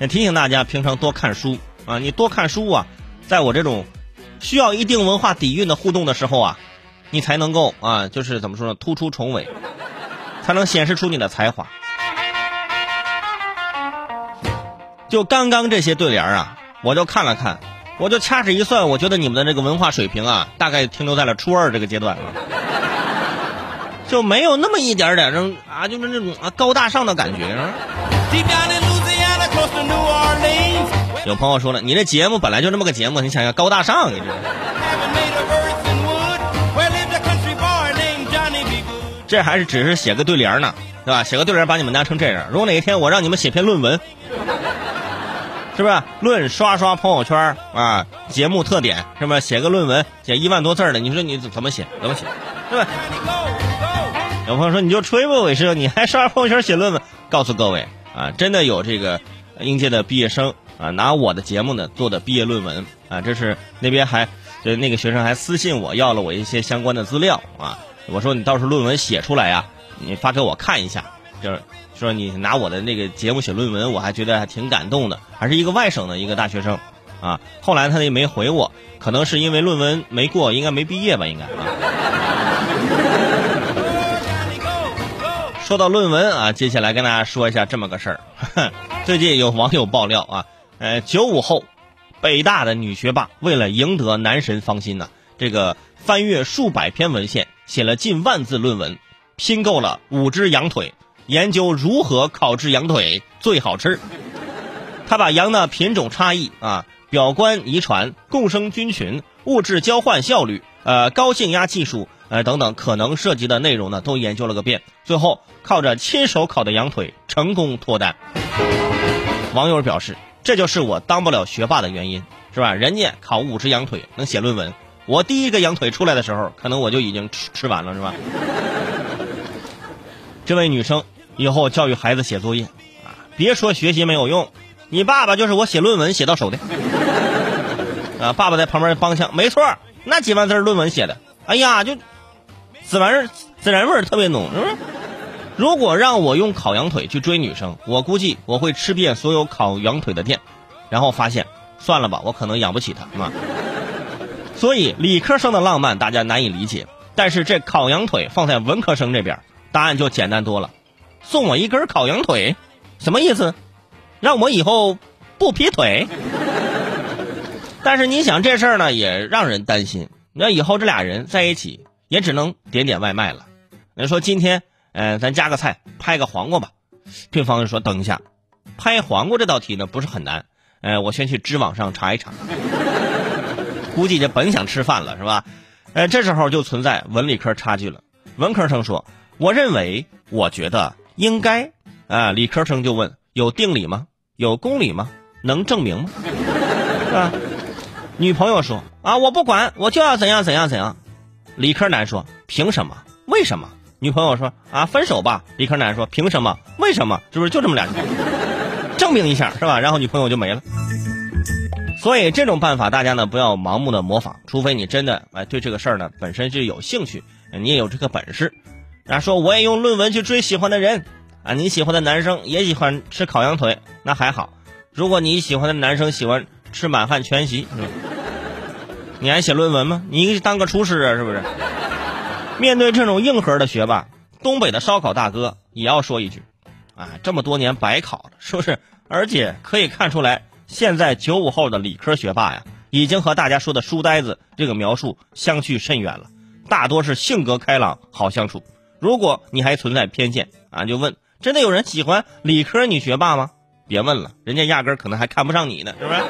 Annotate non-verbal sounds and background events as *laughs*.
也提醒大家平常多看书啊，你多看书啊，在我这种需要一定文化底蕴的互动的时候啊，你才能够啊，就是怎么说呢，突出重围，才能显示出你的才华。就刚刚这些对联啊，我就看了看，我就掐指一算，我觉得你们的这个文化水平啊，大概停留在了初二这个阶段了，就没有那么一点点儿啊，就是那种啊高大上的感觉。有朋友说了，你这节目本来就这么个节目，你想要高大上，你这。这还是只是写个对联呢，对吧？写个对联把你们当成这样。如果哪一天我让你们写篇论文，是不是？论刷刷朋友圈啊，节目特点是不是？写个论文，写一万多字的，你说你怎么写？怎么写？对吧？有朋友说你就吹吧，伟师，你还刷朋友圈写论文？告诉各位啊，真的有这个应届的毕业生啊，拿我的节目呢做的毕业论文啊，这是那边还就那个学生还私信我要了我一些相关的资料啊。我说你到时候论文写出来呀，你发给我看一下，就是说你拿我的那个节目写论文，我还觉得还挺感动的，还是一个外省的一个大学生，啊，后来他也没回我，可能是因为论文没过，应该没毕业吧，应该啊。说到论文啊，接下来跟大家说一下这么个事儿，*laughs* 最近有网友爆料啊，呃，九五后，北大的女学霸为了赢得男神芳心呢，这个翻阅数百篇文献。写了近万字论文，拼够了五只羊腿，研究如何烤制羊腿最好吃。他把羊的品种差异啊、表观遗传、共生菌群、物质交换效率、呃高静压技术呃等等可能涉及的内容呢，都研究了个遍。最后靠着亲手烤的羊腿成功脱单。网友表示：“这就是我当不了学霸的原因，是吧？人家烤五只羊腿能写论文。”我第一个羊腿出来的时候，可能我就已经吃吃完了，是吧？*laughs* 这位女生以后教育孩子写作业啊，别说学习没有用，你爸爸就是我写论文写到手的 *laughs* 啊！爸爸在旁边帮腔，没错，那几万字论文写的，哎呀，就孜然味孜然味特别浓，是不是？如果让我用烤羊腿去追女生，我估计我会吃遍所有烤羊腿的店，然后发现算了吧，我可能养不起她嘛。所以理科生的浪漫大家难以理解，但是这烤羊腿放在文科生这边，答案就简单多了。送我一根烤羊腿，什么意思？让我以后不劈腿？但是你想这事儿呢，也让人担心。那以后这俩人在一起，也只能点点外卖了。人说今天，呃，咱加个菜，拍个黄瓜吧。对方就说等一下，拍黄瓜这道题呢不是很难，呃，我先去知网上查一查。估计这本想吃饭了是吧？呃，这时候就存在文理科差距了。文科生说：“我认为，我觉得应该。”啊，理科生就问：“有定理吗？有公理吗？能证明吗？” *laughs* 啊，女朋友说：“啊，我不管，我就要怎样怎样怎样。”理科男说：“凭什么？为什么？”女朋友说：“啊，分手吧。”理科男说：“凭什么？为什么？是不是就这么两句？*laughs* 证明一下是吧？”然后女朋友就没了。所以这种办法，大家呢不要盲目的模仿，除非你真的哎对这个事儿呢本身就有兴趣，你也有这个本事。然后说我也用论文去追喜欢的人啊，你喜欢的男生也喜欢吃烤羊腿，那还好。如果你喜欢的男生喜欢吃满汉全席，你还写论文吗？你当个厨师啊，是不是？面对这种硬核的学霸，东北的烧烤大哥也要说一句啊，这么多年白考了，是不是？而且可以看出来。现在九五后的理科学霸呀，已经和大家说的“书呆子”这个描述相去甚远了，大多是性格开朗、好相处。如果你还存在偏见啊，就问：真的有人喜欢理科女学霸吗？别问了，人家压根儿可能还看不上你呢，是不是？